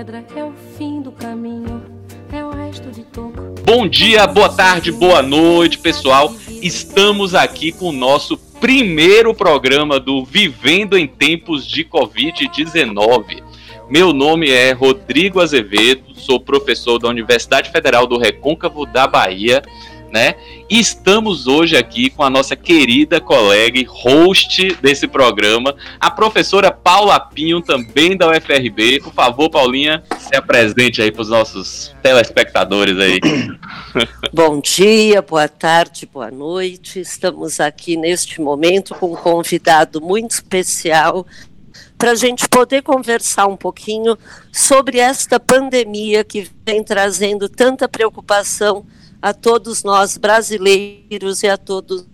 pedra é o fim do caminho, é o resto de toco. Bom dia, boa tarde, boa noite, pessoal. Estamos aqui com o nosso primeiro programa do Vivendo em Tempos de Covid-19. Meu nome é Rodrigo Azevedo, sou professor da Universidade Federal do Recôncavo da Bahia né? E estamos hoje aqui com a nossa querida colega e host desse programa, a professora Paula Pinho, também da UFRB. Por favor, Paulinha, se apresente aí para os nossos telespectadores aí. Bom dia, boa tarde, boa noite. Estamos aqui neste momento com um convidado muito especial para a gente poder conversar um pouquinho sobre esta pandemia que vem trazendo tanta preocupação a todos nós brasileiros e a todos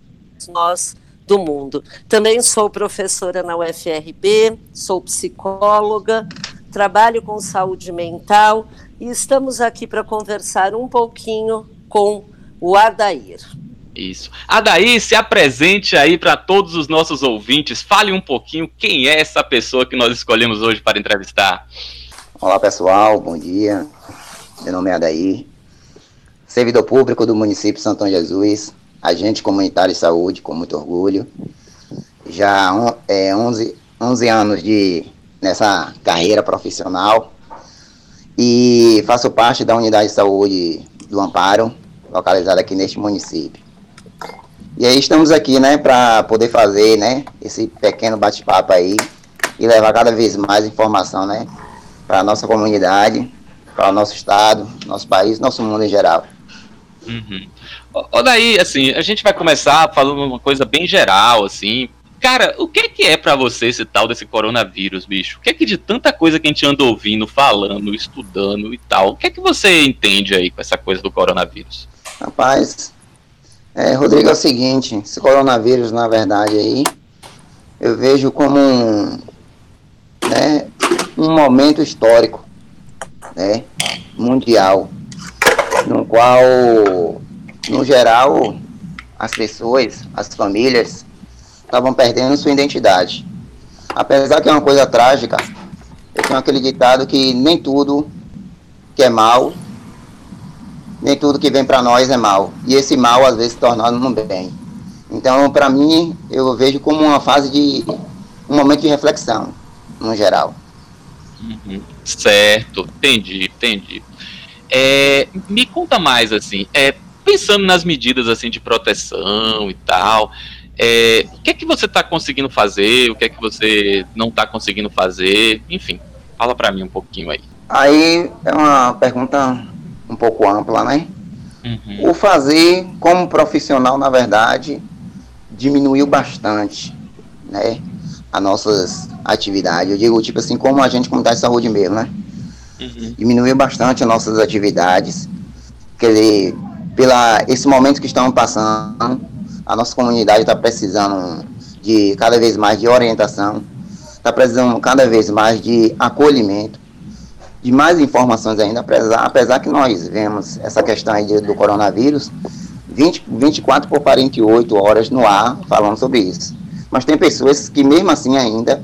nós do mundo. Também sou professora na UFRB, sou psicóloga, trabalho com saúde mental e estamos aqui para conversar um pouquinho com o Adair. Isso. Adair, se apresente aí para todos os nossos ouvintes. Fale um pouquinho quem é essa pessoa que nós escolhemos hoje para entrevistar. Olá, pessoal. Bom dia. Meu nome é Adair servidor público do município de Santão Jesus, agente comunitário de saúde, com muito orgulho. Já é, 11, 11 anos de, nessa carreira profissional e faço parte da unidade de saúde do Amparo, localizada aqui neste município. E aí estamos aqui, né, para poder fazer, né, esse pequeno bate-papo aí e levar cada vez mais informação, né, para a nossa comunidade, para o nosso estado, nosso país, nosso mundo em geral. Uhum. Ó, assim, a gente vai começar falando uma coisa bem geral, assim. Cara, o que é que é para você esse tal desse coronavírus, bicho? O que é que de tanta coisa que a gente anda ouvindo, falando, estudando e tal, o que é que você entende aí com essa coisa do coronavírus? Rapaz, é, Rodrigo, é o seguinte, esse coronavírus, na verdade, aí, eu vejo como um, né, um momento histórico, né, mundial no qual, no geral, as pessoas, as famílias, estavam perdendo sua identidade. Apesar que é uma coisa trágica, eu tenho aquele ditado que nem tudo que é mal, nem tudo que vem para nós é mal. E esse mal, às vezes, se tornando um bem. Então, para mim, eu vejo como uma fase de. um momento de reflexão, no geral. Uhum. Certo, entendi, entendi. É, me conta mais, assim, é, pensando nas medidas assim de proteção e tal, é, o que é que você está conseguindo fazer, o que é que você não está conseguindo fazer, enfim, fala para mim um pouquinho aí. Aí é uma pergunta um pouco ampla, né? Uhum. O fazer como profissional, na verdade, diminuiu bastante, né? As nossas atividades. Eu digo, tipo assim, como agente comunitário de saúde mesmo, né? Uhum. Diminuiu bastante as nossas atividades. Dizer, pela esse momento que estamos passando, a nossa comunidade está precisando de cada vez mais de orientação, está precisando cada vez mais de acolhimento, de mais informações ainda, apesar, apesar que nós vemos essa questão aí de, do coronavírus 20, 24 por 48 horas no ar falando sobre isso. Mas tem pessoas que mesmo assim ainda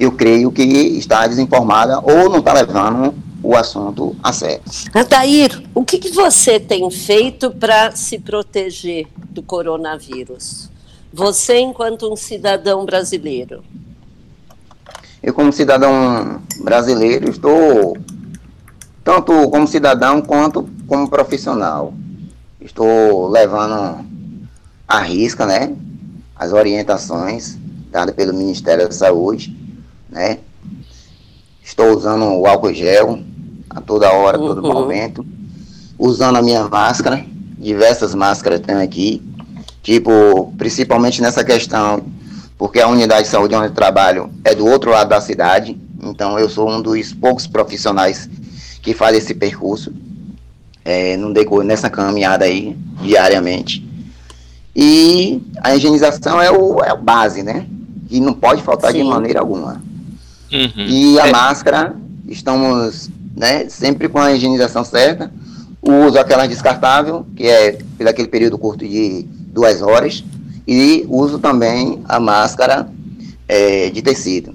eu creio que está desinformada ou não está levando o assunto a sério. Antair, o que, que você tem feito para se proteger do coronavírus? Você, enquanto um cidadão brasileiro. Eu, como cidadão brasileiro, estou, tanto como cidadão quanto como profissional, estou levando à risca né, as orientações dadas pelo Ministério da Saúde né? Estou usando o álcool gel a toda hora, a todo uhum. momento. Usando a minha máscara, diversas máscaras tem aqui. Tipo, principalmente nessa questão, porque a unidade de saúde onde eu trabalho é do outro lado da cidade. Então eu sou um dos poucos profissionais que faz esse percurso é, no decor, nessa caminhada aí, diariamente. E a higienização é o, é o base, né? E não pode faltar Sim. de maneira alguma. Uhum. E a é. máscara, estamos né, sempre com a higienização certa. O uso aquela descartável, que é pelo aquele período curto de duas horas. E uso também a máscara é, de tecido.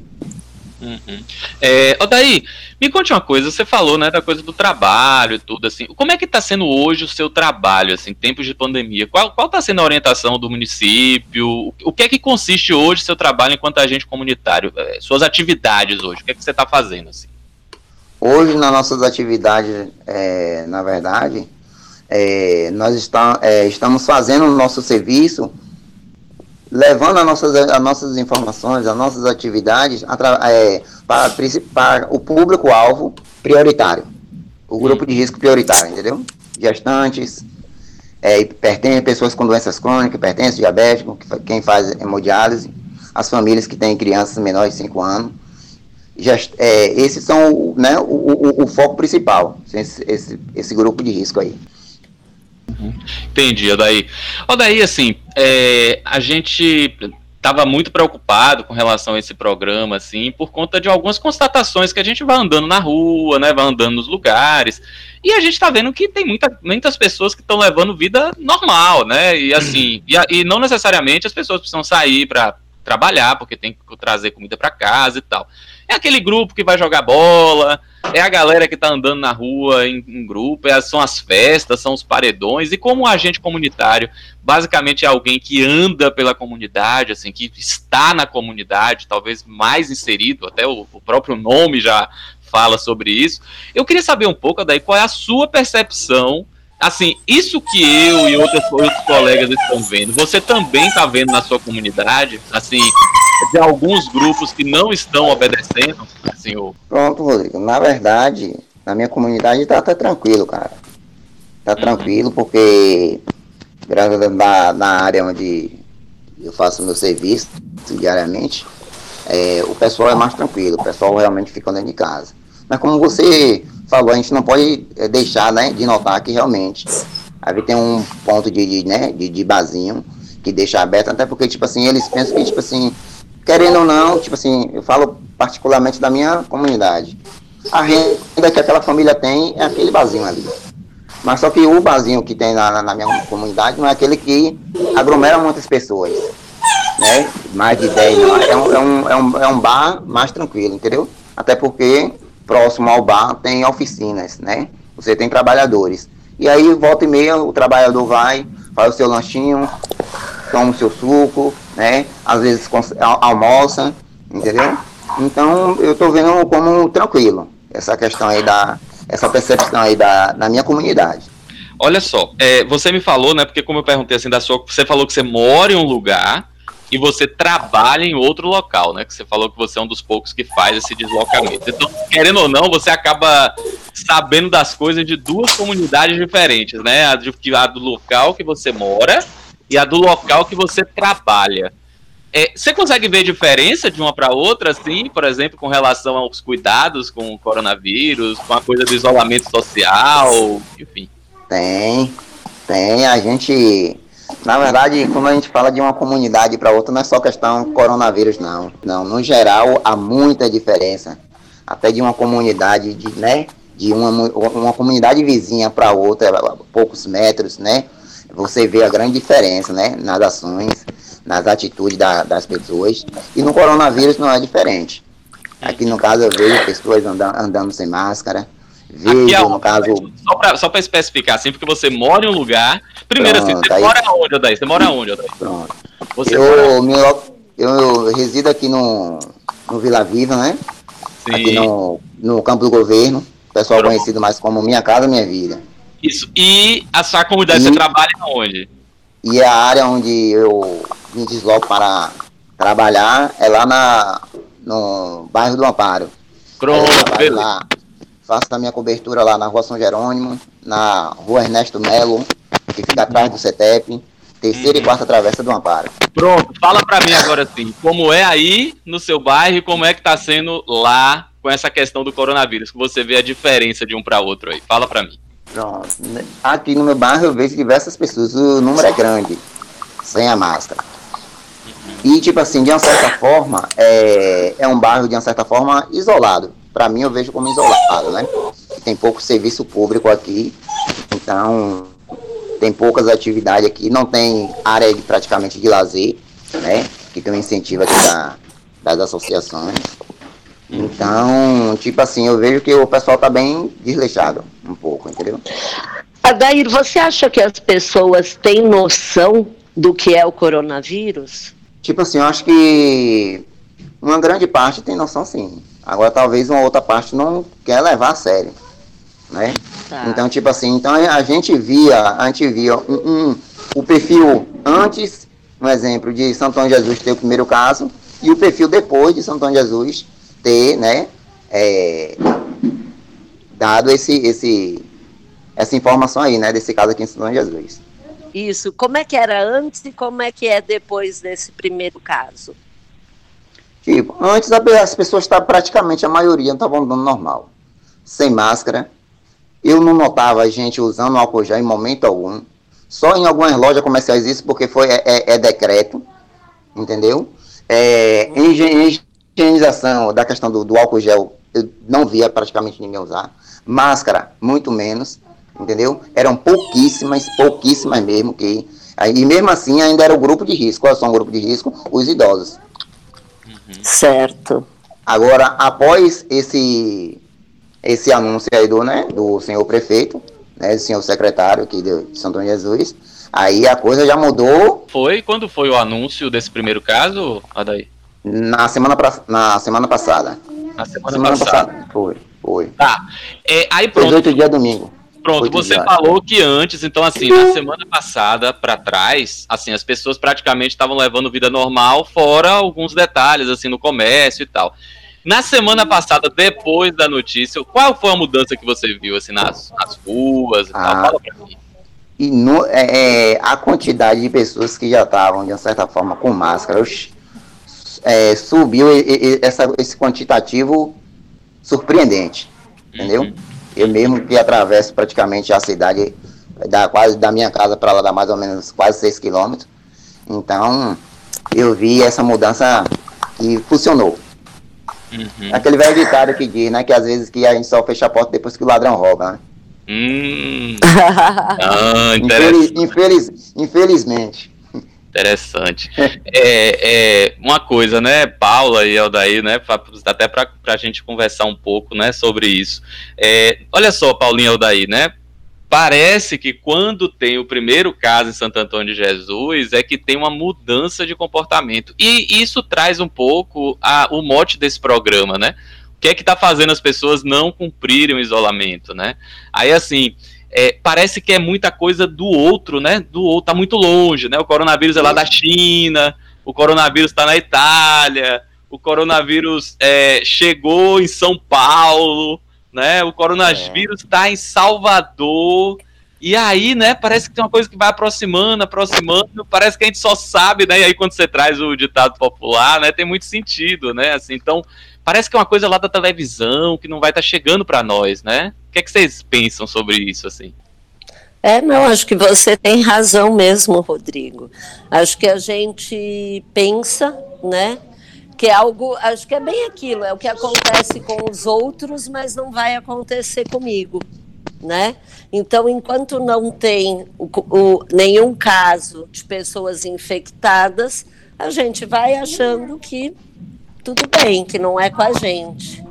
Uhum. É, Odaí, me conte uma coisa, você falou, né, da coisa do trabalho e tudo, assim, como é que está sendo hoje o seu trabalho, assim, tempos de pandemia? Qual, qual tá sendo a orientação do município? O que é que consiste hoje o seu trabalho enquanto agente comunitário? É, suas atividades hoje, o que é que você está fazendo, assim? Hoje, nas nossas atividades, é, na verdade, é, nós está, é, estamos fazendo o nosso serviço levando as nossas, as nossas informações, as nossas atividades é, para, para o público-alvo prioritário, o grupo de risco prioritário, entendeu? Gestantes, é, hipertensão, pessoas com doenças crônicas, hipertensão, diabético, quem faz hemodiálise, as famílias que têm crianças menores de 5 anos. Gest, é, esses são né, o, o, o, foco principal, esse, esse, esse grupo de risco aí. Entendi, Odaí. Odaí, assim, é, a gente estava muito preocupado com relação a esse programa, assim, por conta de algumas constatações que a gente vai andando na rua, né, vai andando nos lugares, e a gente está vendo que tem muita, muitas pessoas que estão levando vida normal, né, e assim, e, e não necessariamente as pessoas precisam sair para trabalhar, porque tem que trazer comida para casa e tal. É aquele grupo que vai jogar bola, é a galera que tá andando na rua em, em grupo, é, são as festas, são os paredões, e como agente comunitário, basicamente é alguém que anda pela comunidade, assim, que está na comunidade, talvez mais inserido, até o, o próprio nome já fala sobre isso. Eu queria saber um pouco, daí, qual é a sua percepção assim, isso que eu e outros, outros colegas estão vendo, você também está vendo na sua comunidade, assim, de alguns grupos que não estão obedecendo, o... Pronto, Rodrigo, na verdade, na minha comunidade tá, tá tranquilo, cara. Tá uhum. tranquilo, porque graças a na, área onde eu faço meu serviço diariamente, é, o pessoal é mais tranquilo, o pessoal realmente fica dentro de casa. Mas como você falou, a gente não pode é, deixar né, de notar que realmente aí tem um ponto de, de, né, de, de barzinho que deixa aberto, até porque, tipo assim, eles pensam que, tipo assim, querendo ou não, tipo assim, eu falo particularmente da minha comunidade. A renda que aquela família tem é aquele barzinho ali. Mas só que o barzinho que tem na, na minha comunidade não é aquele que aglomera muitas pessoas. Né? Mais de 10, não. É um, é, um, é, um, é um bar mais tranquilo, entendeu? Até porque próximo ao bar tem oficinas, né? Você tem trabalhadores. E aí, volta e meia, o trabalhador vai, faz o seu lanchinho, toma o seu suco, né? Às vezes almoça, entendeu? Então, eu estou vendo como tranquilo essa questão aí da, essa percepção aí da, da minha comunidade. Olha só, é, você me falou, né? Porque como eu perguntei assim da sua, você falou que você mora em um lugar e você trabalha em outro local, né? Que você falou que você é um dos poucos que faz esse deslocamento. Então, querendo ou não, você acaba sabendo das coisas de duas comunidades diferentes, né? A, de, a do local que você mora e a do local que você trabalha. É, você consegue ver diferença de uma para outra, assim, por exemplo, com relação aos cuidados com o coronavírus, com a coisa do isolamento social, enfim? Tem, tem. A gente na verdade, quando a gente fala de uma comunidade para outra, não é só questão coronavírus, não. Não, no geral, há muita diferença. Até de uma comunidade, de, né? De uma, uma comunidade vizinha para outra, poucos metros, né? Você vê a grande diferença, né? Nas ações, nas atitudes da, das pessoas. E no coronavírus não é diferente. Aqui no caso eu vejo pessoas andando, andando sem máscara, Vejo, é no caso. Só para especificar, assim, porque você mora em um lugar. Primeiro, Pronto, assim, você aí... mora onde, Odaí? Você mora onde, Odaí? Pronto. Você eu, mora... eu resido aqui no, no Vila Viva, né? Sim. Aqui no, no campo do governo. Pessoal Pronto. conhecido mais como Minha Casa Minha Vida. Isso. E a sua comunidade, e, você trabalha onde? E a área onde eu me desloco para trabalhar é lá na, no bairro do Amparo. Pronto. Lá, Faço a minha cobertura lá na Rua São Jerônimo, na Rua Ernesto Melo, que fica atrás do CETEP, terceira e uhum. quarta travessa do Amparo. Pronto, fala para mim agora sim, como é aí no seu bairro e como é que tá sendo lá com essa questão do coronavírus, que você vê a diferença de um para outro aí. Fala para mim. Pronto. Aqui no meu bairro eu vejo diversas pessoas, o número é grande, sem a máscara. E, tipo assim, de uma certa forma, é, é um bairro, de uma certa forma, isolado para mim eu vejo como isolado, né? Tem pouco serviço público aqui, então tem poucas atividades aqui, não tem área de, praticamente de lazer, né? Que tem um incentivo aqui da, das associações. Então, tipo assim, eu vejo que o pessoal tá bem desleixado? Adair, você acha que as pessoas têm noção do que é o coronavírus? Tipo assim, eu acho que uma grande parte tem noção sim. Agora talvez uma outra parte não quer levar a sério, né? Tá. Então, tipo assim, então a gente via, a gente via um, um, o perfil antes, um exemplo, de Santo Antônio Jesus ter o primeiro caso, e o perfil depois de Santo Antônio Jesus ter, né, é, dado esse, esse, essa informação aí, né, desse caso aqui em Antônio Jesus. Isso. Como é que era antes e como é que é depois desse primeiro caso? Tipo, antes as pessoas estavam praticamente, a maioria estavam andando normal, sem máscara. Eu não notava a gente usando álcool gel em momento algum. Só em algumas lojas comerciais isso, porque foi, é, é, é decreto, entendeu? É, higienização da questão do, do álcool gel, eu não via praticamente ninguém usar. Máscara, muito menos entendeu? Eram pouquíssimas, pouquíssimas mesmo que e mesmo assim ainda era o grupo de risco. Qual são o grupo de risco? Os idosos. Uhum. Certo. Agora, após esse esse anúncio aí do, né, do senhor prefeito, né, do senhor secretário aqui de São Antônio Jesus, aí a coisa já mudou. Foi? Quando foi o anúncio desse primeiro caso, Adaí? Na semana, pra, na semana passada. Na semana, semana passada. passada. Foi, foi. Tá. É, aí pronto. 18 dias domingo. Pronto, você falou que antes, então assim, na semana passada para trás, assim, as pessoas praticamente estavam levando vida normal, fora alguns detalhes assim no comércio e tal. Na semana passada, depois da notícia, qual foi a mudança que você viu assim nas, nas ruas e ah, tal? Fala pra mim. E no, é, é, a quantidade de pessoas que já estavam, de uma certa forma, com máscara, é, subiu essa, esse quantitativo surpreendente, entendeu? Uhum. Eu mesmo que atravesso praticamente a cidade da quase da minha casa para lá dá mais ou menos quase 6 quilômetros. Então, eu vi essa mudança e funcionou. Uhum. Aquele velho ditado que diz, né, que às vezes que a gente só fecha a porta depois que o ladrão rouba, né? Hum. ah, Infeliz, infeliz, infelizmente. Interessante. é, é, uma coisa, né, Paula e Aldair, né, até para a gente conversar um pouco, né, sobre isso. É, olha só, Paulinho e Aldair, né, parece que quando tem o primeiro caso em Santo Antônio de Jesus é que tem uma mudança de comportamento. E isso traz um pouco a, o mote desse programa, né? O que é que está fazendo as pessoas não cumprirem o isolamento, né? Aí, assim, é, parece que é muita coisa do outro, né? Do outro, tá muito longe, né? O coronavírus é lá da China, o coronavírus está na Itália, o coronavírus é, chegou em São Paulo, né? O coronavírus está em Salvador. E aí, né, parece que tem uma coisa que vai aproximando, aproximando, parece que a gente só sabe, né? E aí quando você traz o ditado popular, né, tem muito sentido, né? Assim, então, parece que é uma coisa lá da televisão que não vai estar tá chegando para nós, né? Que, é que vocês pensam sobre isso, assim? É, não, acho que você tem razão mesmo, Rodrigo. Acho que a gente pensa, né, que é algo, acho que é bem aquilo, é o que acontece com os outros, mas não vai acontecer comigo, né? Então, enquanto não tem o, o, nenhum caso de pessoas infectadas, a gente vai achando que tudo bem, que não é com a gente.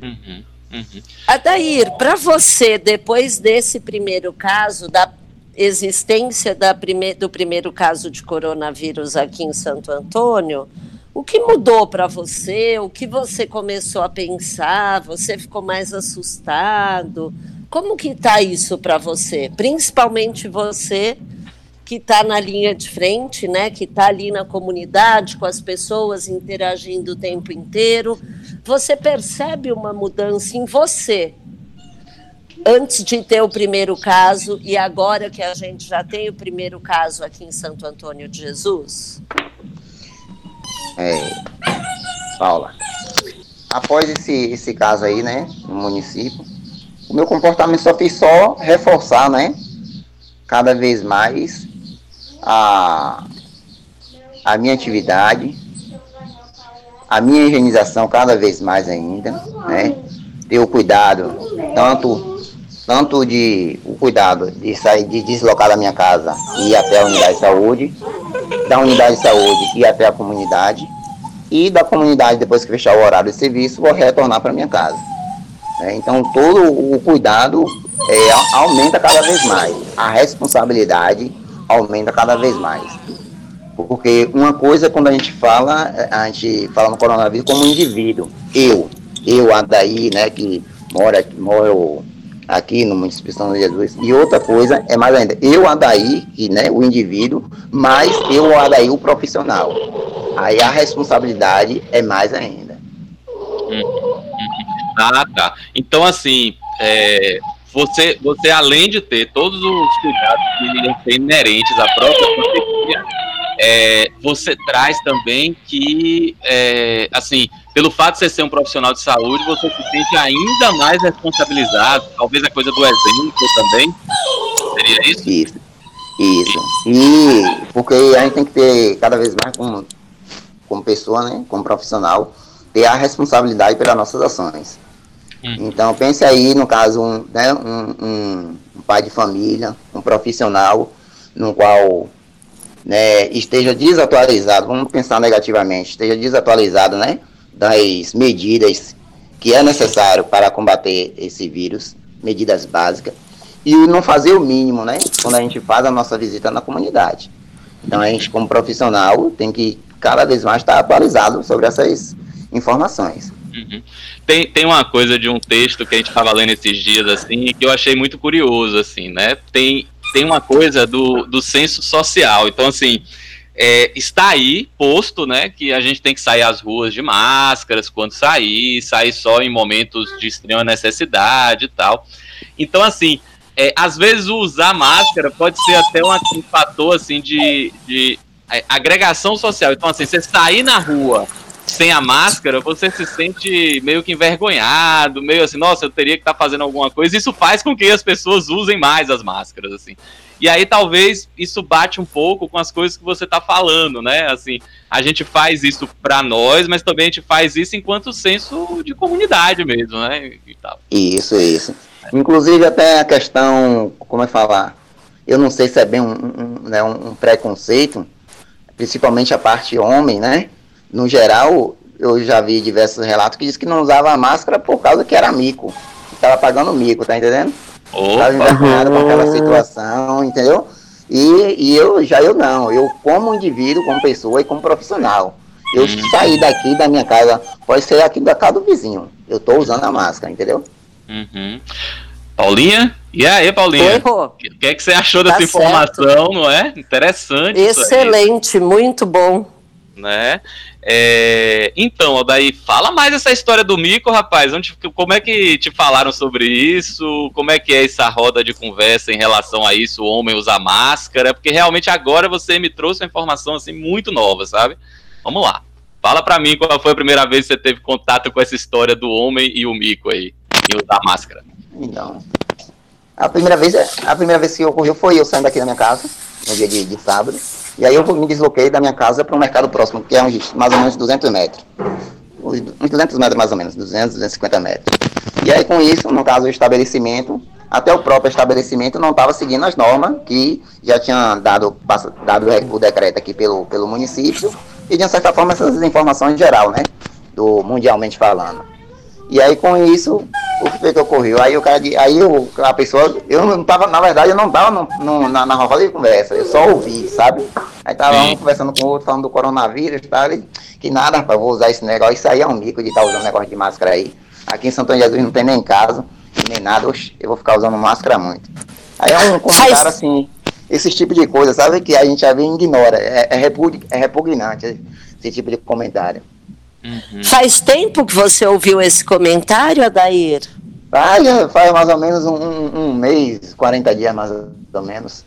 Uhum. Uhum. Adair, para você, depois desse primeiro caso, da existência da prime do primeiro caso de coronavírus aqui em Santo Antônio, o que mudou para você? O que você começou a pensar? Você ficou mais assustado? Como que está isso para você? Principalmente você que está na linha de frente, né? Que está ali na comunidade com as pessoas interagindo o tempo inteiro você percebe uma mudança em você antes de ter o primeiro caso e agora que a gente já tem o primeiro caso aqui em Santo Antônio de Jesus? É, Paula, após esse, esse caso aí, né, no município, o meu comportamento só fez só reforçar, né, cada vez mais a, a minha atividade, a minha higienização cada vez mais ainda, né? Ter o cuidado, tanto, tanto de o cuidado de sair, de deslocar da minha casa e ir até a unidade de saúde, da unidade de saúde e até a comunidade, e da comunidade, depois que fechar o horário de serviço, vou retornar para minha casa. É, então, todo o cuidado é, aumenta cada vez mais. A responsabilidade aumenta cada vez mais. Porque uma coisa, quando a gente fala, a gente fala no coronavírus como indivíduo. Eu, eu, Adaí, né, que mora, moro aqui no município de São Jesus. E outra coisa é mais ainda, eu, Adaí, que, né, o indivíduo, mais eu, Adaí, o profissional. Aí a responsabilidade é mais ainda. Uhum. Ah, tá. Então, assim, é, você, você além de ter todos os cuidados que ser inerentes à própria pandemia, é, você traz também que, é, assim, pelo fato de você ser um profissional de saúde, você se sente ainda mais responsabilizado, talvez a coisa do exemplo também, seria isso? Isso, isso. E porque a gente tem que ter cada vez mais como, como pessoa, né, como profissional, ter a responsabilidade pelas nossas ações. Hum. Então pense aí, no caso, um, né, um, um, um pai de família, um profissional, no qual né, esteja desatualizado, vamos pensar negativamente, esteja desatualizado, né, das medidas que é necessário para combater esse vírus, medidas básicas, e não fazer o mínimo, né, quando a gente faz a nossa visita na comunidade. Então a gente, como profissional, tem que cada vez mais estar atualizado sobre essas informações. Uhum. Tem, tem uma coisa de um texto que a gente estava lendo esses dias, assim, que eu achei muito curioso, assim, né? Tem tem uma coisa do, do senso social. Então, assim, é, está aí posto, né, que a gente tem que sair às ruas de máscaras quando sair, sair só em momentos de extrema necessidade e tal. Então, assim, é, às vezes usar máscara pode ser até um, fator, assim, de, de é, agregação social. Então, assim, você sair na rua sem a máscara, você se sente meio que envergonhado, meio assim, nossa, eu teria que estar tá fazendo alguma coisa. Isso faz com que as pessoas usem mais as máscaras, assim. E aí talvez isso bate um pouco com as coisas que você está falando, né? Assim, a gente faz isso para nós, mas também a gente faz isso enquanto senso de comunidade mesmo, né? Isso, isso. Inclusive até a questão, como é falar, eu não sei se é bem um, um, né, um preconceito, principalmente a parte homem, né? No geral, eu já vi diversos relatos que diz que não usava máscara por causa que era mico. Estava pagando mico, tá entendendo? Estava envergonhado com aquela situação, entendeu? E, e eu já eu não, eu como indivíduo, como pessoa e como profissional. Eu hum. saí daqui da minha casa, pode ser aqui da casa do vizinho. Eu estou usando a máscara, entendeu? Uhum. Paulinha? E aí, Paulinha? O que, é que você achou dessa tá informação, certo. não é? Interessante. Excelente, muito bom. Né? É, então, daí fala mais essa história do mico, rapaz. Onde, como é que te falaram sobre isso? Como é que é essa roda de conversa em relação a isso? O homem usar máscara? Porque realmente agora você me trouxe uma informação assim muito nova, sabe? Vamos lá. Fala pra mim qual foi a primeira vez que você teve contato com essa história do homem e o mico aí, em usar máscara. Então, a primeira vez, a primeira vez que ocorreu foi eu saindo daqui da minha casa, no dia de, de sábado. E aí eu me desloquei da minha casa para um mercado próximo, que é uns, mais ou menos 200 metros. Uns 200 metros mais ou menos, 200, 250 metros. E aí com isso, no caso o estabelecimento, até o próprio estabelecimento não estava seguindo as normas que já tinha dado, dado o decreto aqui pelo, pelo município e de certa forma essas informações em geral, né? Do mundialmente falando. E aí com isso, o que foi que ocorreu? Aí o cara, aí o, a pessoa, eu não tava, na verdade, eu não tava no, no, na, na roda de conversa, eu só ouvi, sabe? Aí tava um conversando com o outro, falando do coronavírus e tal, que nada, rapaz, vou usar esse negócio, isso aí é um mico de estar tá usando negócio de máscara aí. Aqui em Santo Antônio Jesus não tem nem caso, nem nada, oxe, eu vou ficar usando máscara muito. Aí é um comentário assim, esse tipo de coisa, sabe? Que a gente já vem e ignora, é, é, repug, é repugnante esse tipo de comentário. Uhum. Faz tempo que você ouviu esse comentário, Adair? Ah, já faz mais ou menos um, um, um mês, 40 dias mais ou menos.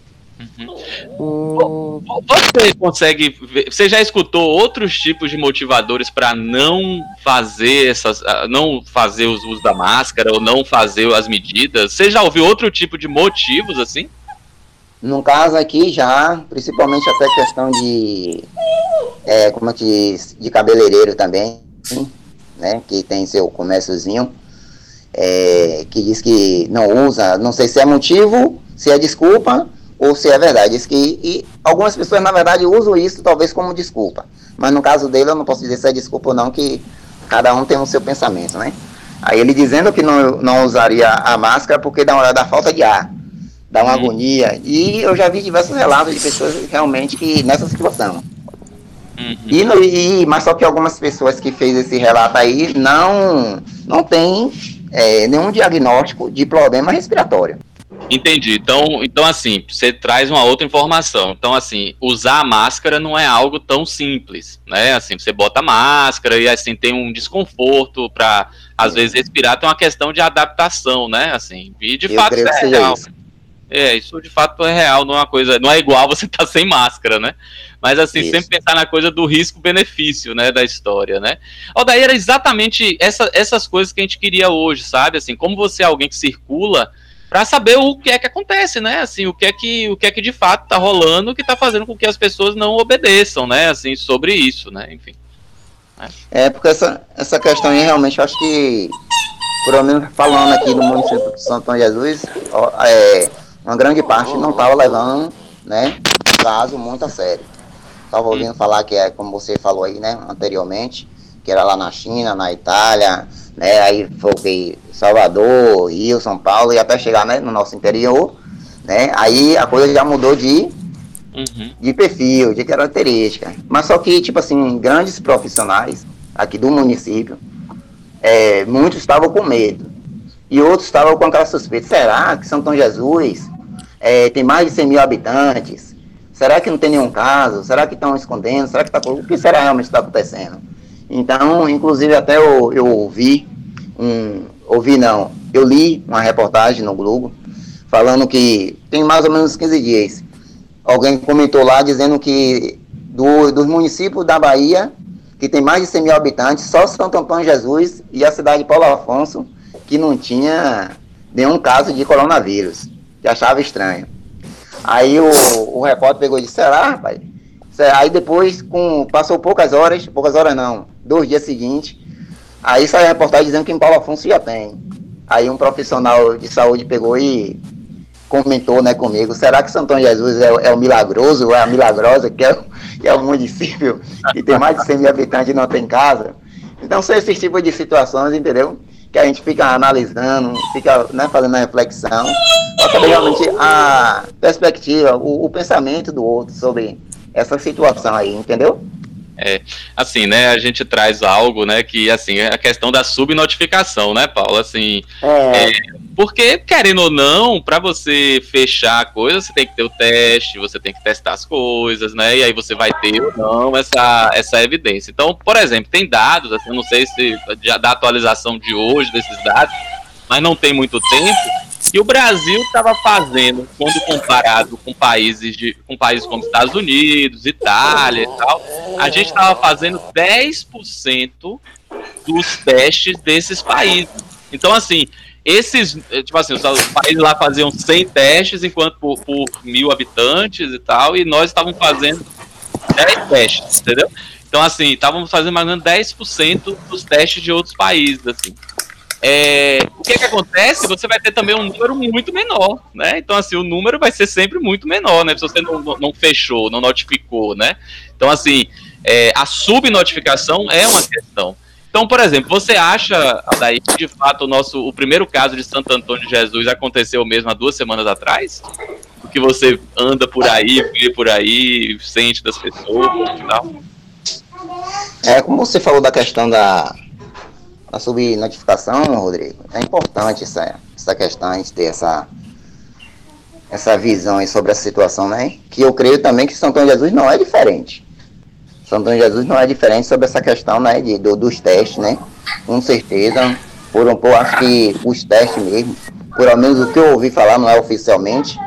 Uhum. Você consegue ver, você já escutou outros tipos de motivadores para não fazer essas, não fazer os usos da máscara ou não fazer as medidas? Você já ouviu outro tipo de motivos assim? No caso aqui já, principalmente até questão de é, como é que diz, de cabeleireiro também, né, que tem seu comérciozinho, é, que diz que não usa, não sei se é motivo, se é desculpa, ou se é verdade. Isso que, e algumas pessoas, na verdade, usam isso talvez como desculpa. Mas no caso dele, eu não posso dizer se é desculpa ou não, que cada um tem o seu pensamento, né? Aí ele dizendo que não, não usaria a máscara porque dá, dá falta de ar, dá uma uhum. agonia. E eu já vi diversos relatos de pessoas realmente que nessa situação. Uhum. E, no, e, mas só que algumas pessoas que fez esse relato aí não, não tem é, nenhum diagnóstico de problema respiratório. Entendi. Então, então, assim, você traz uma outra informação. Então, assim, usar a máscara não é algo tão simples, né? Assim, você bota a máscara e assim tem um desconforto para às vezes respirar, tem uma questão de adaptação, né? Assim, e de Eu fato é real. Isso. É, isso de fato é real, não é uma coisa, não é igual você estar tá sem máscara, né? Mas assim, isso. sempre pensar na coisa do risco-benefício, né, da história, né? Daí era exatamente essa, essas coisas que a gente queria hoje, sabe? Assim, como você é alguém que circula, para saber o que é que acontece, né? Assim, o que é que o que é que de fato está rolando, que está fazendo com que as pessoas não obedeçam, né? Assim, sobre isso, né? Enfim. É, porque essa, essa questão aí realmente eu acho que, por menos falando aqui no município de Santo Antônio Jesus, ó, é, uma grande parte não estava levando, né, o caso muito a sério. Estava ouvindo falar que é, como você falou aí, né, anteriormente, que era lá na China, na Itália, né, aí foi Salvador, Rio, São Paulo, e até chegar né, no nosso interior, né? Aí a coisa já mudou de, uhum. de perfil, de característica. Mas só que, tipo assim, grandes profissionais aqui do município, é, muitos estavam com medo. E outros estavam com aquela suspeita, será que São Tom Jesus é, tem mais de 100 mil habitantes? Será que não tem nenhum caso? Será que estão escondendo? Será que está o que será realmente está acontecendo? Então, inclusive até eu, eu ouvi um, ouvi não, eu li uma reportagem no Globo falando que tem mais ou menos 15 dias. Alguém comentou lá dizendo que do, dos municípios da Bahia, que tem mais de 100 mil habitantes, só Santo Antônio Jesus e a cidade de Paulo Afonso, que não tinha nenhum caso de coronavírus, que achava estranho. Aí o, o repórter pegou e disse, será, rapaz? Aí depois, com, passou poucas horas, poucas horas não, dois dias seguintes, Aí saiu a reportagem dizendo que em Paulo Afonso já tem. Aí um profissional de saúde pegou e comentou né, comigo, será que Santão Jesus é, é o milagroso, é a milagrosa, que é, que é o município que tem mais de 100 mil habitantes e não tem casa? Então são esses tipos de situações, entendeu? Que a gente fica analisando, fica né, fazendo a reflexão, para saber realmente a perspectiva, o, o pensamento do outro sobre essa situação aí, entendeu? É, assim, né, a gente traz algo, né, que, assim, é a questão da subnotificação, né, Paulo, assim, é. É, porque, querendo ou não, para você fechar a coisa, você tem que ter o teste, você tem que testar as coisas, né, e aí você vai ter ou não essa, essa evidência. Então, por exemplo, tem dados, assim, eu não sei se da atualização de hoje desses dados, mas não tem muito tempo, que o Brasil estava fazendo, quando comparado com países, de, com países como Estados Unidos, Itália e tal, a gente estava fazendo 10% dos testes desses países. Então, assim, esses, tipo assim, os países lá faziam 100 testes, enquanto por, por mil habitantes e tal, e nós estávamos fazendo 10 testes, entendeu? Então, assim, estávamos fazendo mais ou menos 10% dos testes de outros países, assim. É, o que, é que acontece? Você vai ter também um número muito menor, né? Então, assim, o número vai ser sempre muito menor, né? Se você não, não fechou, não notificou, né? Então, assim, é, a subnotificação é uma questão. Então, por exemplo, você acha, daí que de fato o nosso o primeiro caso de Santo Antônio de Jesus aconteceu mesmo há duas semanas atrás? Que você anda por aí, vê por aí, sente das pessoas e tal? É, como você falou da questão da, a subnotificação, Rodrigo, é importante essa, essa questão, a gente ter essa, essa visão sobre a situação, né? Que eu creio também que São Antônio Jesus não é diferente. São Antônio Jesus não é diferente sobre essa questão, né, de, do, dos testes, né? Com certeza, por um pouco, acho que os testes mesmo, ao menos o que eu ouvi falar, não é oficialmente,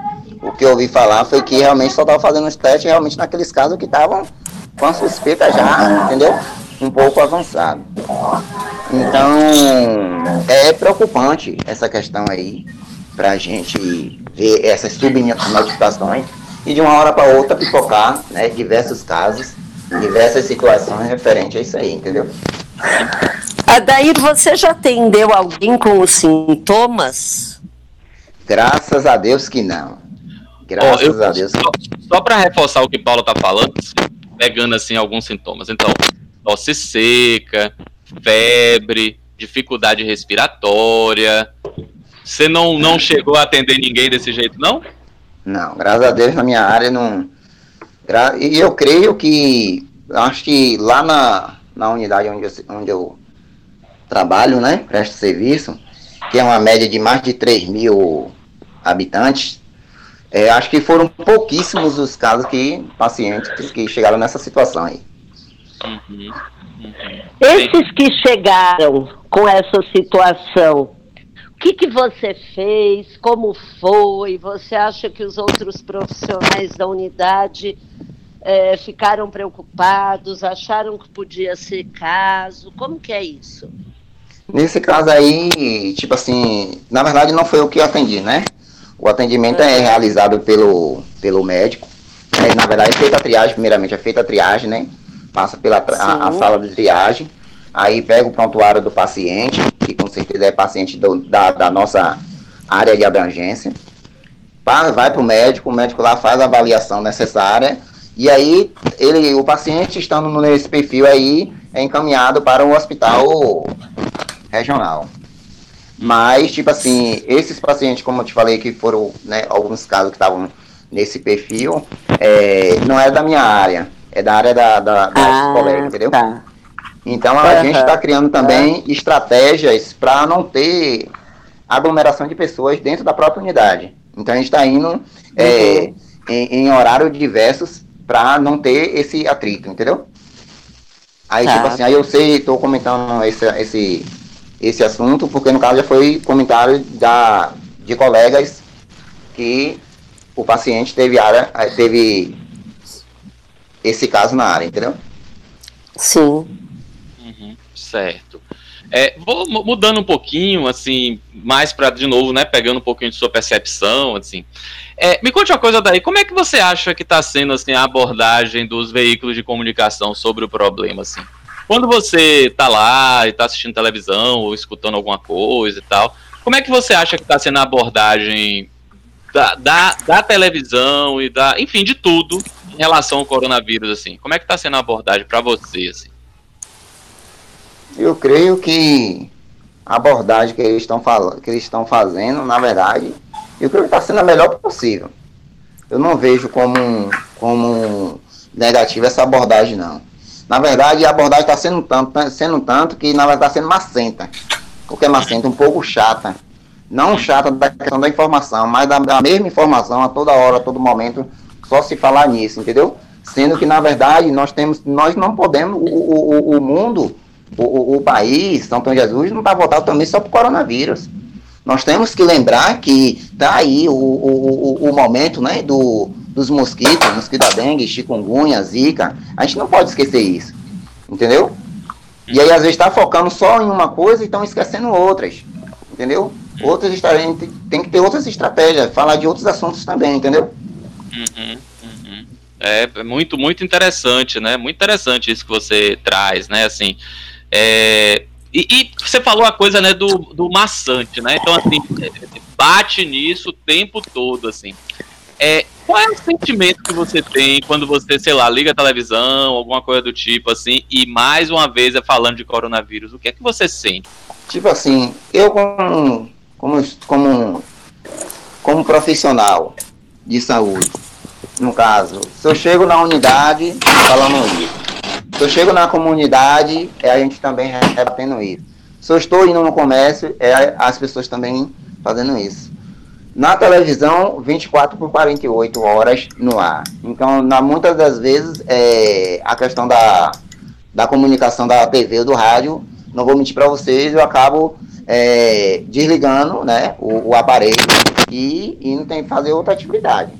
o que eu ouvi falar foi que realmente só estava fazendo os testes realmente naqueles casos que estavam com a suspeita já, entendeu? Um pouco avançado. Então, é preocupante essa questão aí, para a gente ver essas subnotificações e de uma hora para outra pipocar né, diversos casos, diversas situações referentes a isso aí, entendeu? Adair, você já atendeu alguém com os sintomas? Graças a Deus que não. Graças eu, a Deus. Só, só para reforçar o que Paulo tá falando, pegando assim alguns sintomas. Então, tosse seca, febre, dificuldade respiratória. Você não, não chegou a atender ninguém desse jeito, não? Não, graças a Deus na minha área não. E eu creio que acho que lá na, na unidade onde eu, onde eu trabalho, né? Presto serviço, que é uma média de mais de 3 mil habitantes, é, acho que foram pouquíssimos os casos que pacientes que chegaram nessa situação aí. Uhum. Esses que chegaram com essa situação, o que, que você fez? Como foi? Você acha que os outros profissionais da unidade é, ficaram preocupados? Acharam que podia ser caso? Como que é isso? Nesse caso aí, tipo assim, na verdade não foi eu que atendi, né? O atendimento é realizado pelo, pelo médico. É, na verdade, é feita a triagem, primeiramente, é feita a triagem, né? Passa pela a, a, sala de triagem, aí pega o prontuário do paciente, que com certeza é paciente do, da, da nossa área de abrangência. Vai para o médico, o médico lá faz a avaliação necessária, e aí ele, o paciente estando nesse perfil aí, é encaminhado para o hospital regional. Mas, tipo assim, esses pacientes, como eu te falei, que foram, né, alguns casos que estavam nesse perfil, é, não é da minha área, é da área da, da, da ah, colega, entendeu? Tá. Então a uhum. gente está criando também uhum. estratégias para não ter aglomeração de pessoas dentro da própria unidade. Então a gente está indo é, uhum. em, em horários diversos para não ter esse atrito, entendeu? Aí, tá. tipo assim, aí eu sei, estou comentando esse, esse, esse assunto, porque no caso já foi comentário da, de colegas que o paciente teve área, teve esse caso na área, entendeu? Sim. Uhum, certo. É, vou mudando um pouquinho, assim, mais para de novo, né, pegando um pouquinho de sua percepção, assim. É, me conte uma coisa daí, como é que você acha que está sendo assim a abordagem dos veículos de comunicação sobre o problema, assim? Quando você está lá e está assistindo televisão ou escutando alguma coisa e tal, como é que você acha que está sendo a abordagem da, da, da, televisão e da, enfim, de tudo relação ao coronavírus, assim? Como é que está sendo a abordagem para você, assim? Eu creio que a abordagem que eles estão falando, que eles estão fazendo, na verdade, eu creio que está sendo a melhor possível. Eu não vejo como, como negativa essa abordagem, não. Na verdade, a abordagem está sendo tanto, tá sendo tanto que na verdade está sendo macenta. O que é macenta? Um pouco chata. Não chata da questão da informação, mas da, da mesma informação a toda hora, a todo momento, só se falar nisso, entendeu? Sendo que, na verdade, nós temos, nós não podemos, o, o, o mundo, o, o país, São Paulo Jesus, não está voltado também só para o coronavírus. Nós temos que lembrar que está aí o, o, o, momento né, do, dos mosquitos, mosquito da dengue, chikungunya, zika. A gente não pode esquecer isso. Entendeu? E aí, às vezes, está focando só em uma coisa e estão esquecendo outras. Entendeu? Outras tem, tem que ter outras estratégias, falar de outros assuntos também, entendeu? Uhum, uhum. É muito, muito interessante, né? Muito interessante isso que você traz, né? Assim, é, e, e, você falou a coisa, né, do, do maçante, né? Então, assim, bate nisso o tempo todo, assim. É, qual é o sentimento que você tem quando você, sei lá, liga a televisão, alguma coisa do tipo assim, e mais uma vez é falando de coronavírus? O que é que você sente? Tipo assim, eu como, como, como, como profissional de saúde, no caso, se eu chego na unidade falando isso, se eu chego na comunidade, é a gente também rebatendo isso. Se eu estou indo no comércio, é as pessoas também fazendo isso. Na televisão, 24 por 48 horas no ar. Então, na, muitas das vezes, é, a questão da, da comunicação da TV ou do rádio, não vou mentir para vocês, eu acabo é, desligando né, o, o, aparelho e indo tem fazer outra atividade.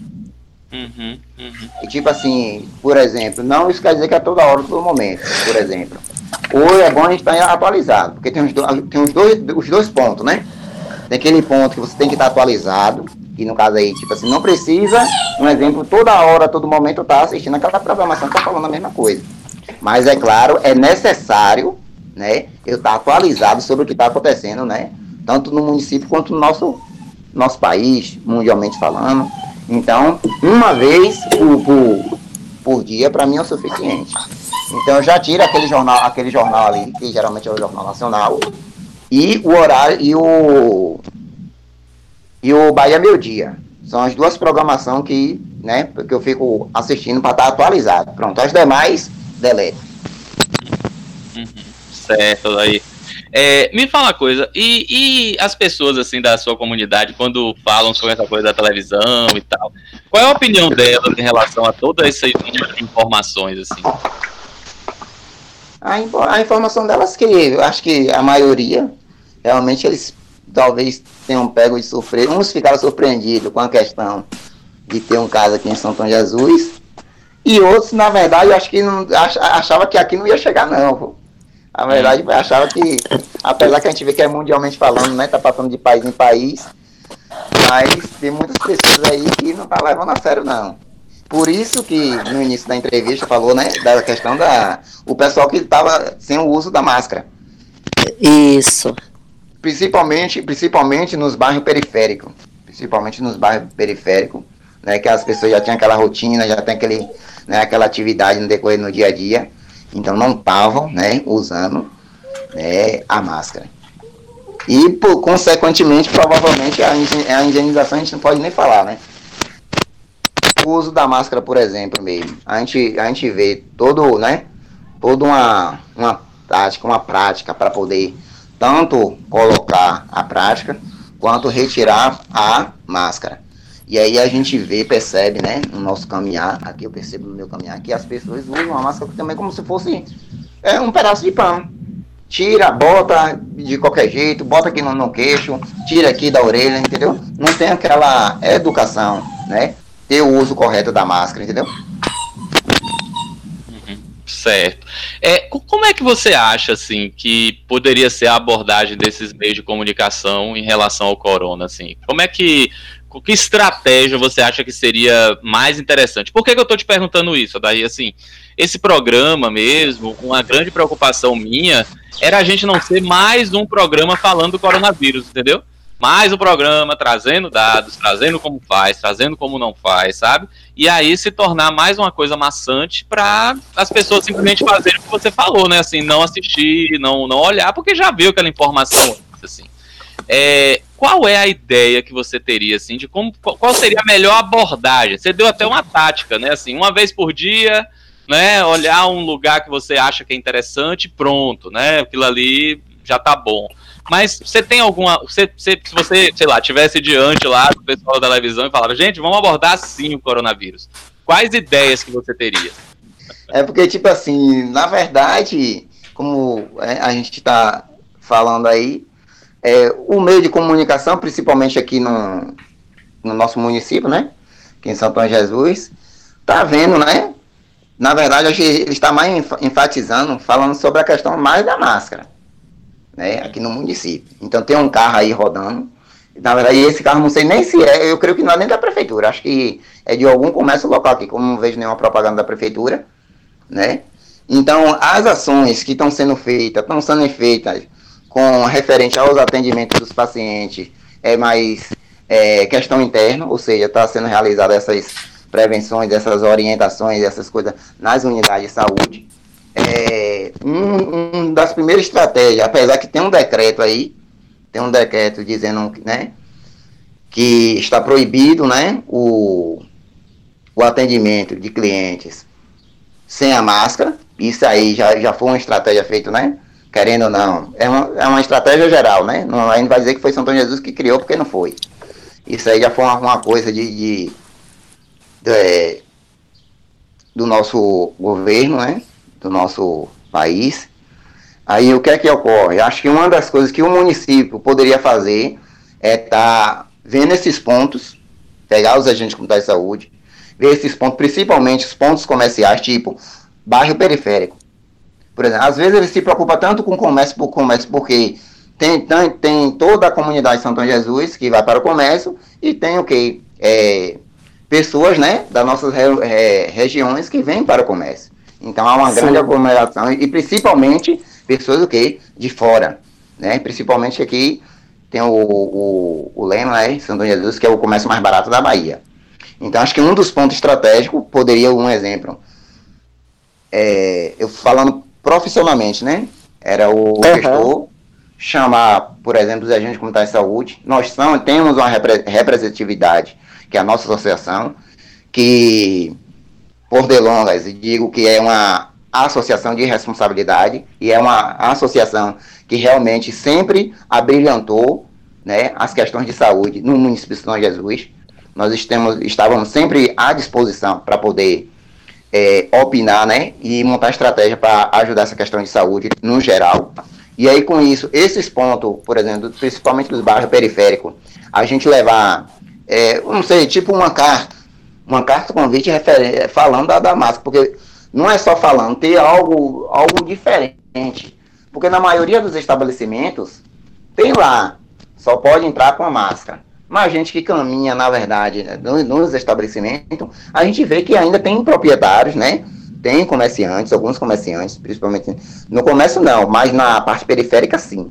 Uhum, uhum. E tipo assim, por exemplo, não isso quer dizer que é toda hora, todo momento, por exemplo. Ou é bom a gente estar tá atualizado, porque tem os, do, tem os, dois, os dois pontos, né? Tem aquele ponto que você tem que estar atualizado, que no caso aí, tipo assim, não precisa, um exemplo, toda hora, todo momento tá assistindo aquela programação que tá falando a mesma coisa. Mas é claro, é necessário, né, eu estar atualizado sobre o que está acontecendo, né, tanto no município quanto no nosso, nosso país, mundialmente falando. Então, uma vez por, por, por dia, para mim é o suficiente. Então, eu já tiro aquele jornal, aquele jornal ali, que geralmente é o Jornal Nacional, e o horário, e o, e o Bahia Meu Dia. São as duas programações que, né, que eu fico assistindo para estar tá atualizado. Pronto, as demais, delete. Uhum, certo, aí. É, me fala uma coisa, e, e, as pessoas assim da sua comunidade, quando falam sobre essa coisa da televisão e tal, qual é a opinião delas em relação a todas essas informações assim? A, a informação delas que eu acho que a maioria realmente eles talvez tenham pego de surpresa. Uns ficaram surpreendidos com a questão de ter um caso aqui em São Tom Jesus. E outros, na verdade, acho que não achava que aqui não ia chegar, não. A verdade, achava que, apesar que a gente vê que é mundialmente falando, né? Tá passando de país em país, mas tem muitas pessoas aí que não tá levando a sério, não. Por isso que no início da entrevista falou, né, da questão da o pessoal que estava sem o uso da máscara. Isso. Principalmente, principalmente nos bairros periféricos, principalmente nos bairros periféricos, né, que as pessoas já tinham aquela rotina, já tem aquele, né, aquela atividade no decorrer do dia a dia. Então não estavam né, usando né, a máscara. E, por, consequentemente, provavelmente, a, a higienização a gente não pode nem falar, né? O uso da máscara, por exemplo, mesmo. A gente, a gente vê todo, né? Toda uma, uma tática, uma prática para poder tanto colocar a prática quanto retirar a máscara. E aí a gente vê, percebe, né, no nosso caminhar, aqui eu percebo no meu caminhar, que as pessoas usam a máscara também como se fosse é, um pedaço de pão. Tira, bota de qualquer jeito, bota aqui no, no queixo, tira aqui da orelha, entendeu? Não tem aquela educação, né? Ter o uso correto da máscara, entendeu? Uhum, certo. É, como é que você acha assim que poderia ser a abordagem desses meios de comunicação em relação ao corona? Assim, como é que que estratégia você acha que seria mais interessante? Por que, que eu estou te perguntando isso? Daí, assim, esse programa mesmo, uma grande preocupação minha, era a gente não ser mais um programa falando do coronavírus, entendeu? Mais um programa trazendo dados, trazendo como faz, trazendo como não faz, sabe? E aí se tornar mais uma coisa maçante para as pessoas simplesmente fazerem o que você falou, né? Assim, não assistir, não, não olhar, porque já viu aquela informação assim. É, qual é a ideia que você teria, assim, de como, qual seria a melhor abordagem? Você deu até uma tática, né? Assim, uma vez por dia, né? Olhar um lugar que você acha que é interessante, pronto, né? Aquilo ali já tá bom. Mas você tem alguma. Você, você, se você, sei lá, tivesse diante lá do pessoal da televisão e falar, gente, vamos abordar sim o coronavírus. Quais ideias que você teria? É porque, tipo assim, na verdade, como é, a gente está falando aí, é, o meio de comunicação, principalmente aqui no, no nosso município, né? Aqui em Paulo Jesus, tá vendo, né? Na verdade, ele está mais enfatizando, falando sobre a questão mais da máscara, né? Aqui no município. Então tem um carro aí rodando. Na verdade, esse carro não sei nem se é, eu creio que não é nem da prefeitura, acho que é de algum comércio local aqui, como não vejo nenhuma propaganda da prefeitura, né? Então, as ações que estão sendo feitas, estão sendo feitas com referente aos atendimentos dos pacientes é mais é, questão interna, ou seja, está sendo realizada essas prevenções, essas orientações, essas coisas nas unidades de saúde. É, um, das primeiras estratégias, apesar que tem um decreto aí, tem um decreto dizendo né, que está proibido né, o, o atendimento de clientes sem a máscara, isso aí já, já foi uma estratégia feita, né? Querendo ou não. É uma, é uma estratégia geral, né? Não, a gente vai dizer que foi São Jesus que criou, porque não foi. Isso aí já foi uma, uma coisa de, de, de é, do nosso governo, né? Do nosso país. Aí o que é que ocorre? Acho que uma das coisas que o município poderia fazer é estar tá vendo esses pontos, pegar os agentes comunitários de saúde, ver esses pontos, principalmente os pontos comerciais, tipo bairro periférico. Por exemplo, às vezes ele se preocupa tanto com comércio por comércio, porque tem, tem, tem toda a comunidade de Santo Jesus que vai para o comércio e tem o que? É, pessoas né, das nossas re, é, regiões que vêm para o comércio. Então há uma Sim. grande aglomeração e, principalmente pessoas o que? De fora. Né? Principalmente aqui tem o, o, o lema, né, Santo Jesus, que é o comércio mais barato da Bahia. Então, acho que um dos pontos estratégicos poderia, um exemplo, é, eu falando profissionalmente, né? Era o uhum. gestor chamar, por exemplo, os agentes comunitários de saúde. Nós são, temos uma representatividade, que é a nossa associação, que, por delongas, digo que é uma associação de responsabilidade e é uma associação que realmente sempre abrilhantou né, as questões de saúde no município de São Jesus. Nós estamos, estávamos sempre à disposição para poder é, opinar né, e montar estratégia para ajudar essa questão de saúde no geral. E aí, com isso, esses pontos, por exemplo, principalmente dos bairros periféricos, a gente levar, é, não sei, tipo uma carta, uma carta convite falando da, da máscara, porque não é só falando, ter algo, algo diferente. Porque na maioria dos estabelecimentos, tem lá, só pode entrar com a máscara. Mas a gente que caminha, na verdade, né, nos estabelecimentos, a gente vê que ainda tem proprietários, né? Tem comerciantes, alguns comerciantes, principalmente no comércio não, mas na parte periférica sim.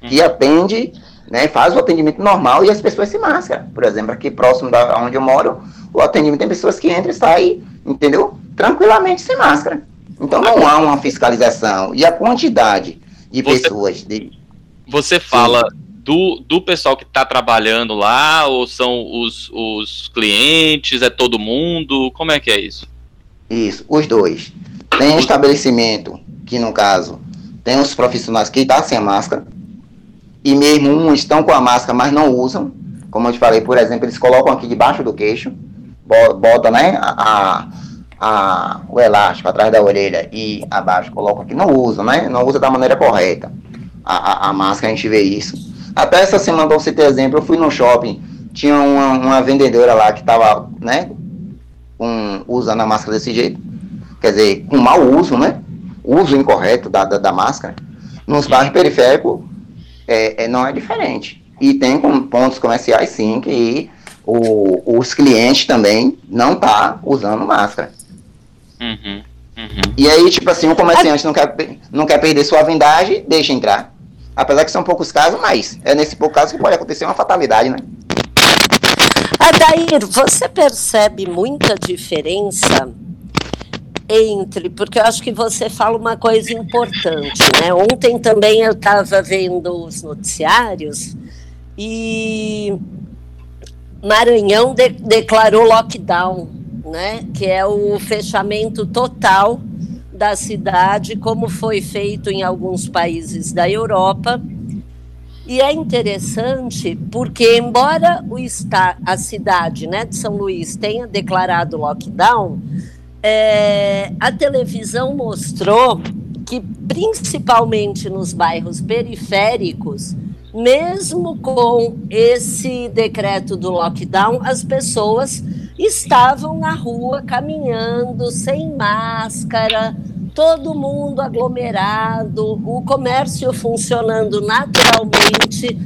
Que uhum. atende, né, faz o atendimento normal e as pessoas se mascaram. Por exemplo, aqui próximo da onde eu moro, o atendimento tem pessoas que entram e saem, entendeu? Tranquilamente sem máscara. Então não há uma fiscalização. E a quantidade de você, pessoas. De... Você fala sim do, do pessoal que está trabalhando lá, ou são os, os clientes, é todo mundo? Como é que é isso? Isso, os dois. Tem estabelecimento, que no caso, tem os profissionais que estão tá sem máscara, e mesmo uns estão com a máscara, mas não usam. Como eu te falei, por exemplo, eles colocam aqui debaixo do queixo, bota né, a, a, o elástico atrás da orelha e abaixo, colocam aqui, não usam, né? Não usa da maneira correta. A, a, a máscara, a gente vê isso. Até essa semana, para você ter exemplo, eu fui no shopping, tinha uma, uma vendedora lá que estava, né, com, usando a máscara desse jeito. Quer dizer, com mau uso, né? Uso incorreto da, da, da máscara. Nos bairros periféricos, é, é, não é diferente. E tem com, pontos comerciais, sim, que o, os clientes também não tá usando máscara. Uhum, uhum. E aí, tipo assim, o comerciante não quer, não quer perder sua vendagem, deixa entrar. Apesar que são poucos casos, mas é nesse pouco caso que pode acontecer uma fatalidade, né? Adair, você percebe muita diferença entre, porque eu acho que você fala uma coisa importante, né? Ontem também eu estava vendo os noticiários e Maranhão de, declarou lockdown, né? Que é o fechamento total da cidade, como foi feito em alguns países da Europa. E é interessante porque, embora o está, a cidade né, de São Luís tenha declarado lockdown, é, a televisão mostrou que, principalmente nos bairros periféricos, mesmo com esse decreto do lockdown, as pessoas estavam na rua caminhando sem máscara, todo mundo aglomerado, o comércio funcionando naturalmente.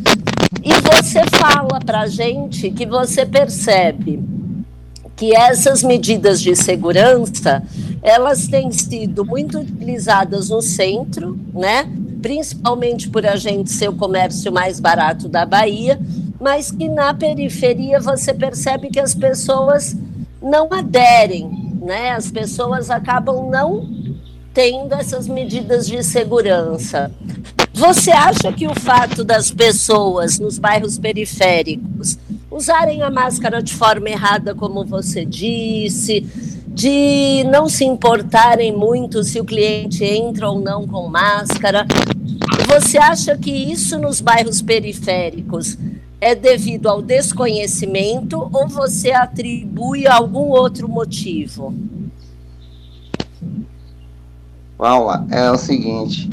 E você fala para a gente que você percebe que essas medidas de segurança elas têm sido muito utilizadas no centro, né? Principalmente por a gente ser o comércio mais barato da Bahia, mas que na periferia você percebe que as pessoas não aderem, né? As pessoas acabam não tendo essas medidas de segurança. Você acha que o fato das pessoas nos bairros periféricos usarem a máscara de forma errada, como você disse, de não se importarem muito se o cliente entra ou não com máscara, você acha que isso nos bairros periféricos é devido ao desconhecimento ou você atribui algum outro motivo? Paula, é o seguinte,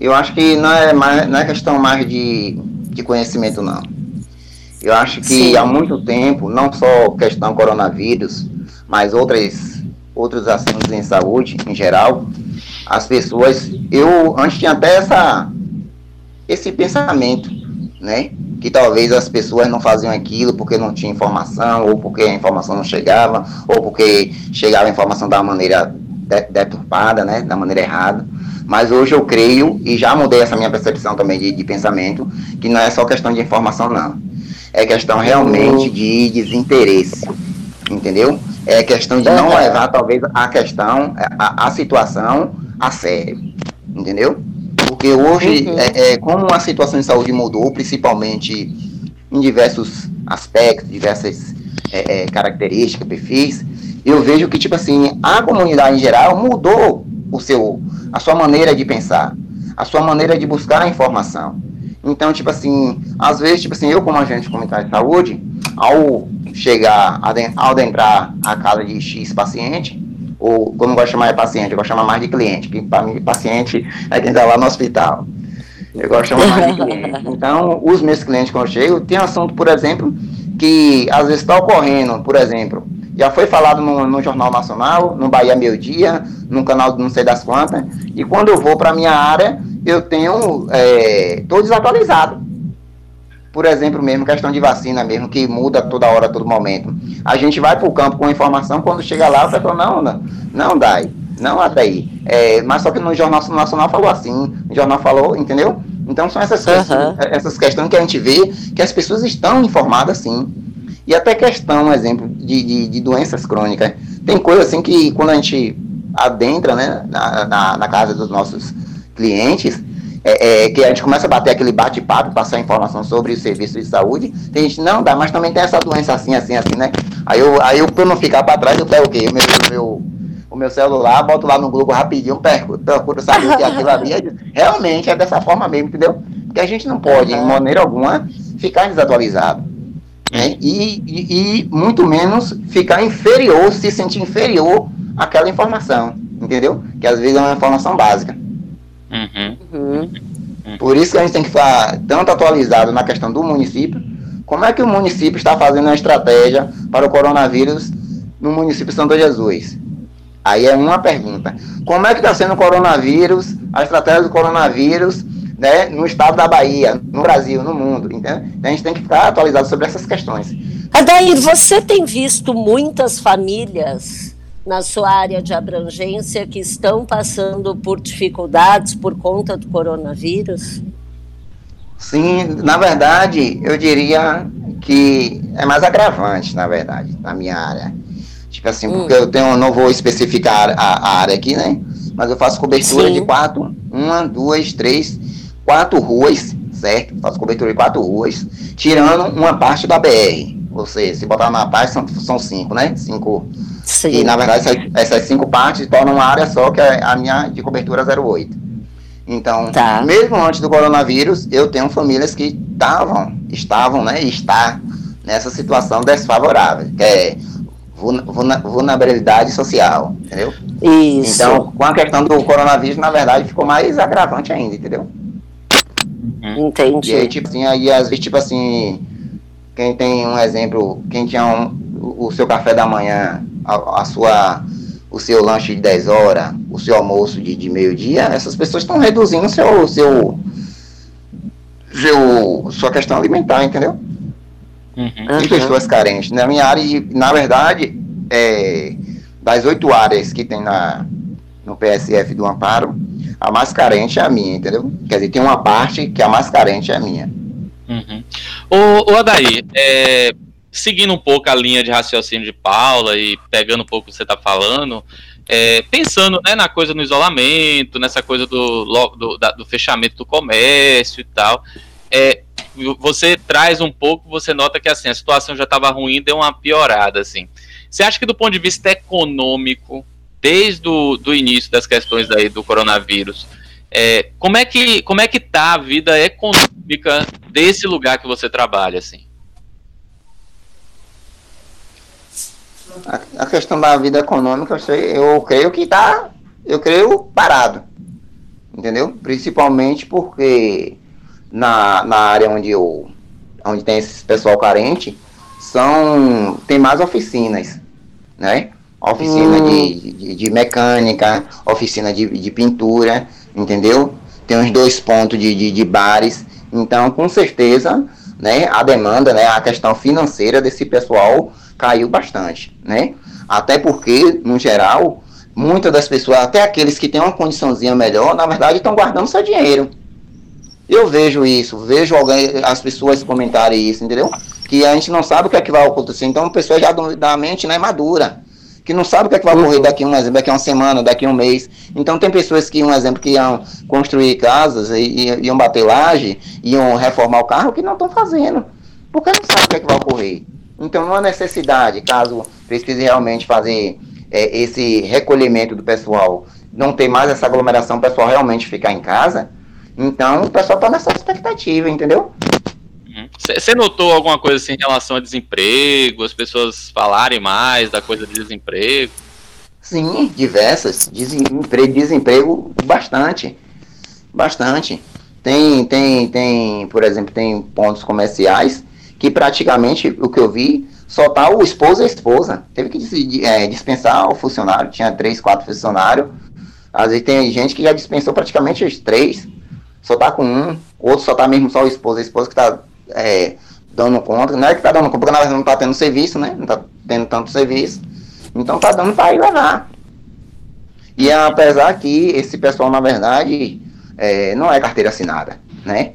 eu acho que não é, mais, não é questão mais de, de conhecimento, não. Eu acho que Sim. há muito tempo, não só questão coronavírus, mas outras, outros assuntos em saúde, em geral, as pessoas, eu antes tinha até essa, esse pensamento, né? Que talvez as pessoas não faziam aquilo porque não tinha informação, ou porque a informação não chegava, ou porque chegava a informação da maneira deturpada, né, da maneira errada. Mas hoje eu creio, e já mudei essa minha percepção também de, de pensamento, que não é só questão de informação, não. É questão realmente de desinteresse. entendeu? É questão de não levar, talvez, a questão, a, a situação a sério, entendeu? Porque hoje, uhum. é, é, como a situação de saúde mudou, principalmente em diversos aspectos, diversas é, é, características, perfis, eu vejo que, tipo assim, a comunidade em geral mudou o seu, a sua maneira de pensar, a sua maneira de buscar a informação. Então, tipo assim, às vezes, tipo assim, eu como agente comunitário de saúde, ao chegar, ao adentrar a casa de X paciente, ou como eu gosto de chamar de paciente, eu gosto de chamar mais de cliente, que para mim paciente é quem está lá no hospital. Eu gosto de chamar mais de cliente. Então, os meus clientes quando eu chego, tem assunto, por exemplo, que às vezes está ocorrendo, por exemplo, já foi falado no, no, Jornal Nacional, no Bahia Meio Dia, no canal do não sei das quantas, e quando eu vou para minha área, eu tenho, estou é, desatualizado. Por exemplo, mesmo questão de vacina mesmo, que muda toda hora, todo momento. A gente vai para o campo com informação, quando chega lá, o pessoal, não, não, não, Dai, não, Adaí. É, mas só que no Jornal Nacional falou assim, o jornal falou, entendeu? Então são essas, uhum. questões, essas questões que a gente vê que as pessoas estão informadas sim. E até questão, exemplo, de, de, de doenças crônicas. Tem coisa assim que quando a gente adentra né, na, na, na casa dos nossos clientes, é, é, que a gente começa a bater aquele bate-papo, passar informação sobre o serviço de saúde, tem gente, não dá, mas também tem essa doença assim, assim, assim, né? Aí eu, aí eu pra não ficar para trás, eu pego o quê? O meu, meu, o meu celular, boto lá no Google rapidinho, perco, procuro saber o que é aquilo ali. Realmente é dessa forma mesmo, entendeu? Porque a gente não pode, em maneira alguma, ficar desatualizado. Né? E, e, e, muito menos ficar inferior, se sentir inferior àquela informação, entendeu? Que às vezes é uma informação básica. Uhum. Uhum. Por isso que a gente tem que ficar tanto atualizado na questão do município, como é que o município está fazendo a estratégia para o coronavírus no município de Santo Jesus? Aí é uma pergunta. Como é que está sendo o coronavírus, a estratégia do coronavírus né, no estado da Bahia, no Brasil, no mundo. Então, a gente tem que ficar atualizado sobre essas questões. Adair, você tem visto muitas famílias na sua área de abrangência que estão passando por dificuldades por conta do coronavírus? Sim, na verdade, eu diria que é mais agravante, na verdade, na minha área. Tipo assim, hum. porque eu tenho, não vou especificar a, a, área aqui, né? Mas eu faço cobertura Sim. de quatro, uma, duas, três, quatro ruas, certo? Faço cobertura de quatro ruas, tirando uma parte da BR. Ou seja, se botar na parte, são, são cinco, né? Cinco. Sim. E, na verdade, essas, essas cinco partes tornam uma área só, que é a minha de cobertura 08. Então, tá. mesmo antes do coronavírus, eu tenho famílias que estavam, estavam, né, está nessa situação desfavorável, que é vulnerabilidade social, entendeu? Isso. Então, com a questão do coronavírus, na verdade, ficou mais agravante ainda, entendeu? Uhum. Entendi. E aí, tipo assim, aí às vezes, tipo assim, quem tem um exemplo, quem tinha um, o seu café da manhã, a, a, sua, o seu lanche de 10 horas, o seu almoço de, de meio-dia, essas pessoas estão reduzindo seu, seu, seu, sua questão alimentar, entendeu? Uhum. E pessoas carentes. Na minha área, na verdade, é, das oito áreas que tem na, no PSF do Amparo, a mais carente é a minha, entendeu? Quer dizer, tem uma parte que a mais carente é a minha. Uhum. Ô, ô Adair, é, seguindo um pouco a linha de raciocínio de Paula e pegando um pouco o que você está falando, é, pensando né, na coisa no isolamento, nessa coisa do, do, do fechamento do comércio e tal, é, você traz um pouco, você nota que assim, a situação já estava ruim, deu uma piorada, assim. Você acha que do ponto de vista econômico, desde o do início das questões aí do coronavírus, é, como é que como é que tá a vida econômica desse lugar que você trabalha, assim? A, questão da vida econômica, eu, sei, eu creio que tá, eu creio parado, entendeu? Principalmente porque na, na área onde eu, onde tem esse pessoal carente, são tem mais oficinas, né? Oficina hum. de, de, de, mecânica, oficina de, de pintura, entendeu? Tem uns dois pontos de, de, de, bares. Então, com certeza, né, a demanda, né, a questão financeira desse pessoal caiu bastante, né? Até porque, no geral, muitas das pessoas, até aqueles que têm uma condiçãozinha melhor, na verdade estão guardando seu dinheiro. Eu vejo isso, vejo alguém, as pessoas comentarem isso, entendeu? que a gente não sabe o que é que vai acontecer. Então, a pessoa já da mente não é madura, que não sabe o que é que vai ocorrer daqui um exemplo, daqui uma semana, daqui um mês. Então, tem pessoas que, um exemplo, que iam construir casas, e, iam bater laje, iam reformar o carro, que não estão fazendo, porque não sabe o que é que vai ocorrer. Então, não há necessidade, caso precise realmente fazer é, esse recolhimento do pessoal, não ter mais essa aglomeração, o pessoal realmente ficar em casa, então o pessoal está nessa expectativa, entendeu? Você notou alguma coisa assim em relação a desemprego, as pessoas falarem mais da coisa de desemprego? Sim, diversas. Desemprego, desemprego bastante. Bastante. Tem, tem, tem, por exemplo, tem pontos comerciais que praticamente o que eu vi só tá o esposo e a esposa. Teve que é, dispensar o funcionário, tinha três, quatro funcionários. Às vezes tem gente que já dispensou praticamente os três. Só tá com um, outro só tá mesmo só o esposo, a esposa que tá é, dando conta. Não é que tá dando conta, porque não tá tendo serviço, né? Não tá tendo tanto serviço. Então tá dando para ir levar. E apesar que esse pessoal, na verdade, é, não é carteira assinada, né?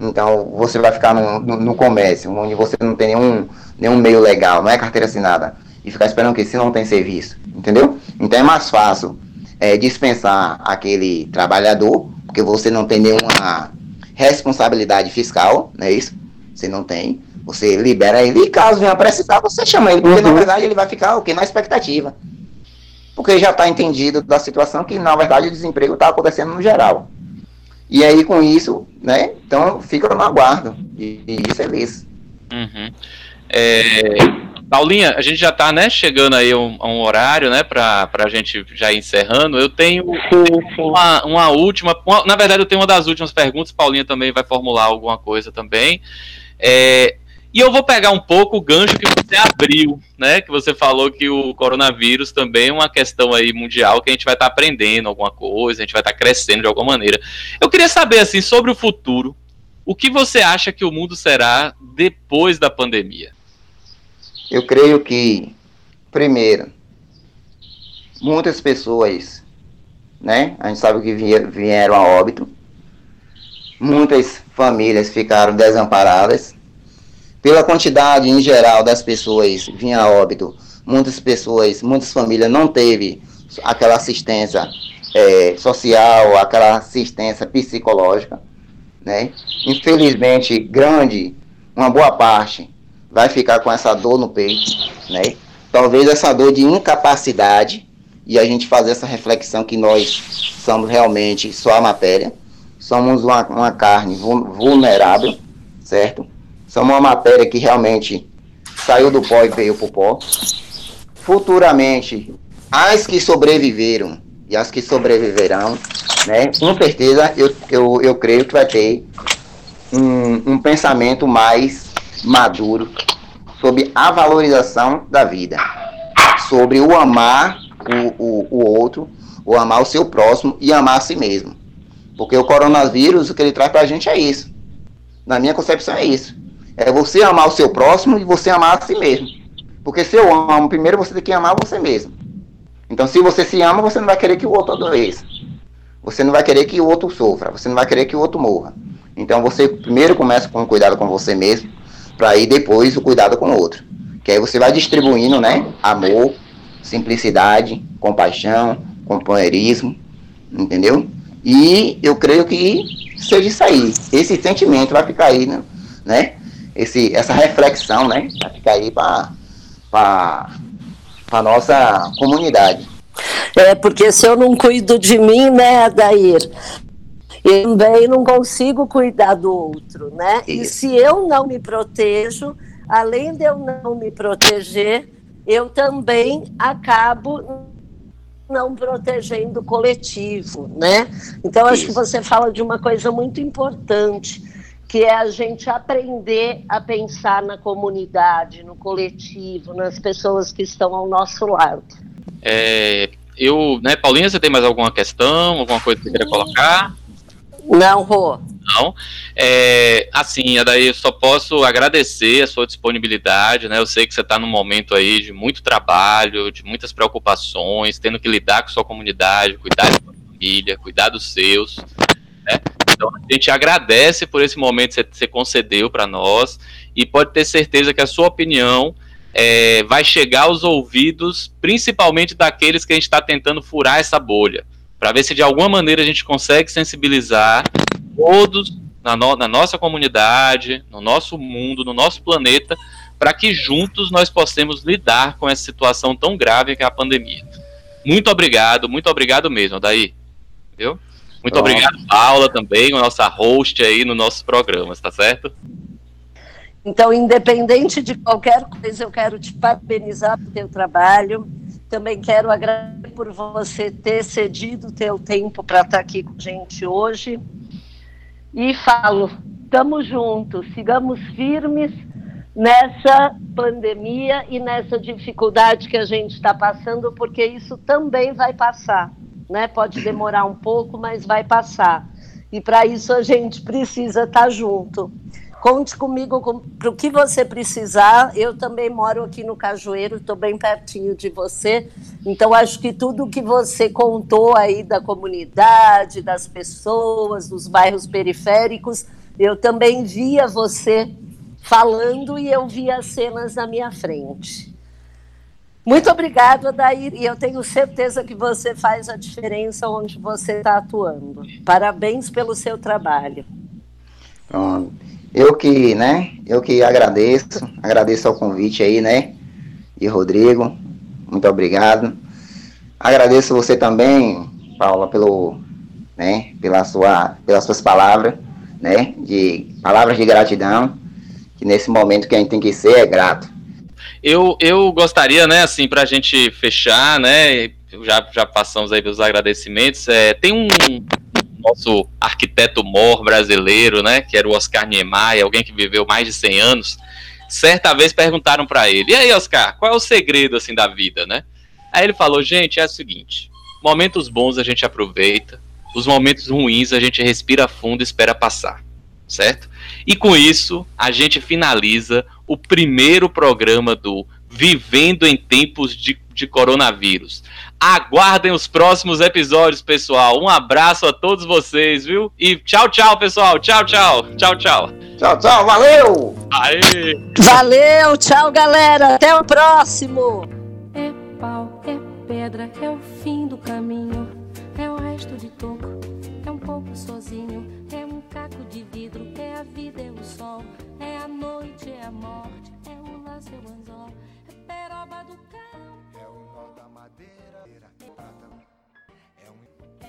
Então você vai ficar no, no, no, comércio, onde você não tem nenhum, nenhum meio legal, não é carteira assinada, e ficar esperando que se não tem serviço, entendeu? Então é mais fácil é, dispensar aquele trabalhador, porque você não tem nenhuma responsabilidade fiscal, não é isso? Você não tem. Você libera ele e caso venha precisar, você chama ele, porque uhum. na verdade ele vai ficar o quê? Na expectativa. Porque já está entendido da situação que na verdade o desemprego está acontecendo no geral. E aí, com isso, né? Então, fica no aguardo. E, e feliz. Uhum. É, Paulinha, a gente já está né, chegando aí a um, a um, horário, né, para a gente já ir encerrando. Eu tenho uma, uma última, uma, na verdade eu tenho uma das últimas perguntas, Paulinha também vai formular alguma coisa também. É, e eu vou pegar um pouco o gancho que você abriu, né? Que você falou que o coronavírus também é uma questão aí mundial que a gente vai estar tá aprendendo alguma coisa, a gente vai estar tá crescendo de alguma maneira. Eu queria saber assim sobre o futuro. O que você acha que o mundo será depois da pandemia? Eu creio que, primeiro, muitas pessoas, né? A gente sabe que vieram a óbito. Muitas famílias ficaram desamparadas pela quantidade em geral das pessoas vinha a óbito, muitas pessoas, muitas famílias não teve aquela assistência é, social, aquela assistência psicológica, né? Infelizmente, grande, uma boa parte vai ficar com essa dor no peito, né? Talvez essa dor de incapacidade e a gente fazer essa reflexão que nós somos realmente só a matéria, somos uma, uma carne vulnerável, certo? Somos uma matéria que realmente saiu do pó e veio para o pó. Futuramente, as que sobreviveram e as que sobreviverão, né, com certeza eu, eu, eu creio que vai ter um, um pensamento mais maduro sobre a valorização da vida, sobre o amar o, o, o outro, o amar o seu próximo e amar a si mesmo. Porque o coronavírus, o que ele traz para a gente é isso. Na minha concepção, é isso. É você amar o seu próximo e você amar a si mesmo. Porque se eu amo primeiro, você tem que amar você mesmo. Então, se você se ama, você não vai querer que o outro adoeça. Você não vai querer que o outro sofra. Você não vai querer que o outro morra. Então, você primeiro começa com o cuidado com você mesmo, para ir depois o cuidado com o outro. Que aí você vai distribuindo, né? Amor, simplicidade, compaixão, companheirismo, entendeu? E eu creio que seja isso aí. Esse sentimento vai ficar aí, né? né? esse, essa reflexão, né? Para ficar aí para a nossa comunidade. É, porque se eu não cuido de mim, né, Adair? Eu também não consigo cuidar do outro, né? Isso. E se eu não me protejo, além de eu não me proteger, eu também acabo não protegendo o coletivo, né? Então acho que você fala de uma coisa muito importante que é a gente aprender a pensar na comunidade, no coletivo, nas pessoas que estão ao nosso lado. É, eu, né, Paulinha, você tem mais alguma questão, alguma coisa que você queria colocar? Não, Rô. Não. É, assim, daí eu só posso agradecer a sua disponibilidade, né? Eu sei que você está num momento aí de muito trabalho, de muitas preocupações, tendo que lidar com sua comunidade, cuidar da sua família, cuidar dos seus, né? Então a gente agradece por esse momento que você concedeu para nós e pode ter certeza que a sua opinião é, vai chegar aos ouvidos, principalmente daqueles que a gente está tentando furar essa bolha, para ver se de alguma maneira a gente consegue sensibilizar todos na, no, na nossa comunidade, no nosso mundo, no nosso planeta, para que juntos nós possamos lidar com essa situação tão grave que é a pandemia. Muito obrigado, muito obrigado mesmo, daí. Viu? Muito Pronto. obrigado, Paula, também, a nossa host aí no nossos programas, tá certo? Então, independente de qualquer coisa, eu quero te parabenizar pelo teu trabalho. Também quero agradecer por você ter cedido o teu tempo para estar aqui com a gente hoje. E falo, estamos juntos, sigamos firmes nessa pandemia e nessa dificuldade que a gente está passando, porque isso também vai passar. Né? Pode demorar um pouco, mas vai passar. E para isso a gente precisa estar tá junto. Conte comigo para o que você precisar. Eu também moro aqui no Cajueiro, estou bem pertinho de você. Então, acho que tudo que você contou aí da comunidade, das pessoas, dos bairros periféricos, eu também via você falando e eu via as cenas na minha frente. Muito obrigada, Adair, e eu tenho certeza que você faz a diferença onde você está atuando. Parabéns pelo seu trabalho. Pronto. Eu que, né, eu que agradeço, agradeço ao convite aí, né, e Rodrigo, muito obrigado. Agradeço você também, Paula, pelo, né, pela sua, pelas suas palavras, né, de palavras de gratidão, que nesse momento que a gente tem que ser é grato. Eu, eu gostaria, né, assim, para a gente fechar, né, já, já passamos aí pelos agradecimentos, é, tem um, nosso arquiteto mor brasileiro, né, que era o Oscar Niemeyer, alguém que viveu mais de 100 anos, certa vez perguntaram para ele: "E aí, Oscar, qual é o segredo assim da vida, né?" Aí ele falou: "Gente, é o seguinte, momentos bons a gente aproveita, os momentos ruins a gente respira fundo e espera passar." Certo? E com isso, a gente finaliza o primeiro programa do Vivendo em Tempos de, de coronavírus. Aguardem os próximos episódios, pessoal. Um abraço a todos vocês, viu? E tchau, tchau, pessoal. Tchau, tchau. Tchau, tchau. Tchau, tchau. Valeu! Aê. Valeu, tchau, galera. Até o próximo. É pau, é pedra, é o fim do caminho. É o resto de toco, é um pouco sozinho. É um caco de vidro, é a vida, é o sol. É a noite, é a morte, é o laço, é o anzol. É peroba do carro.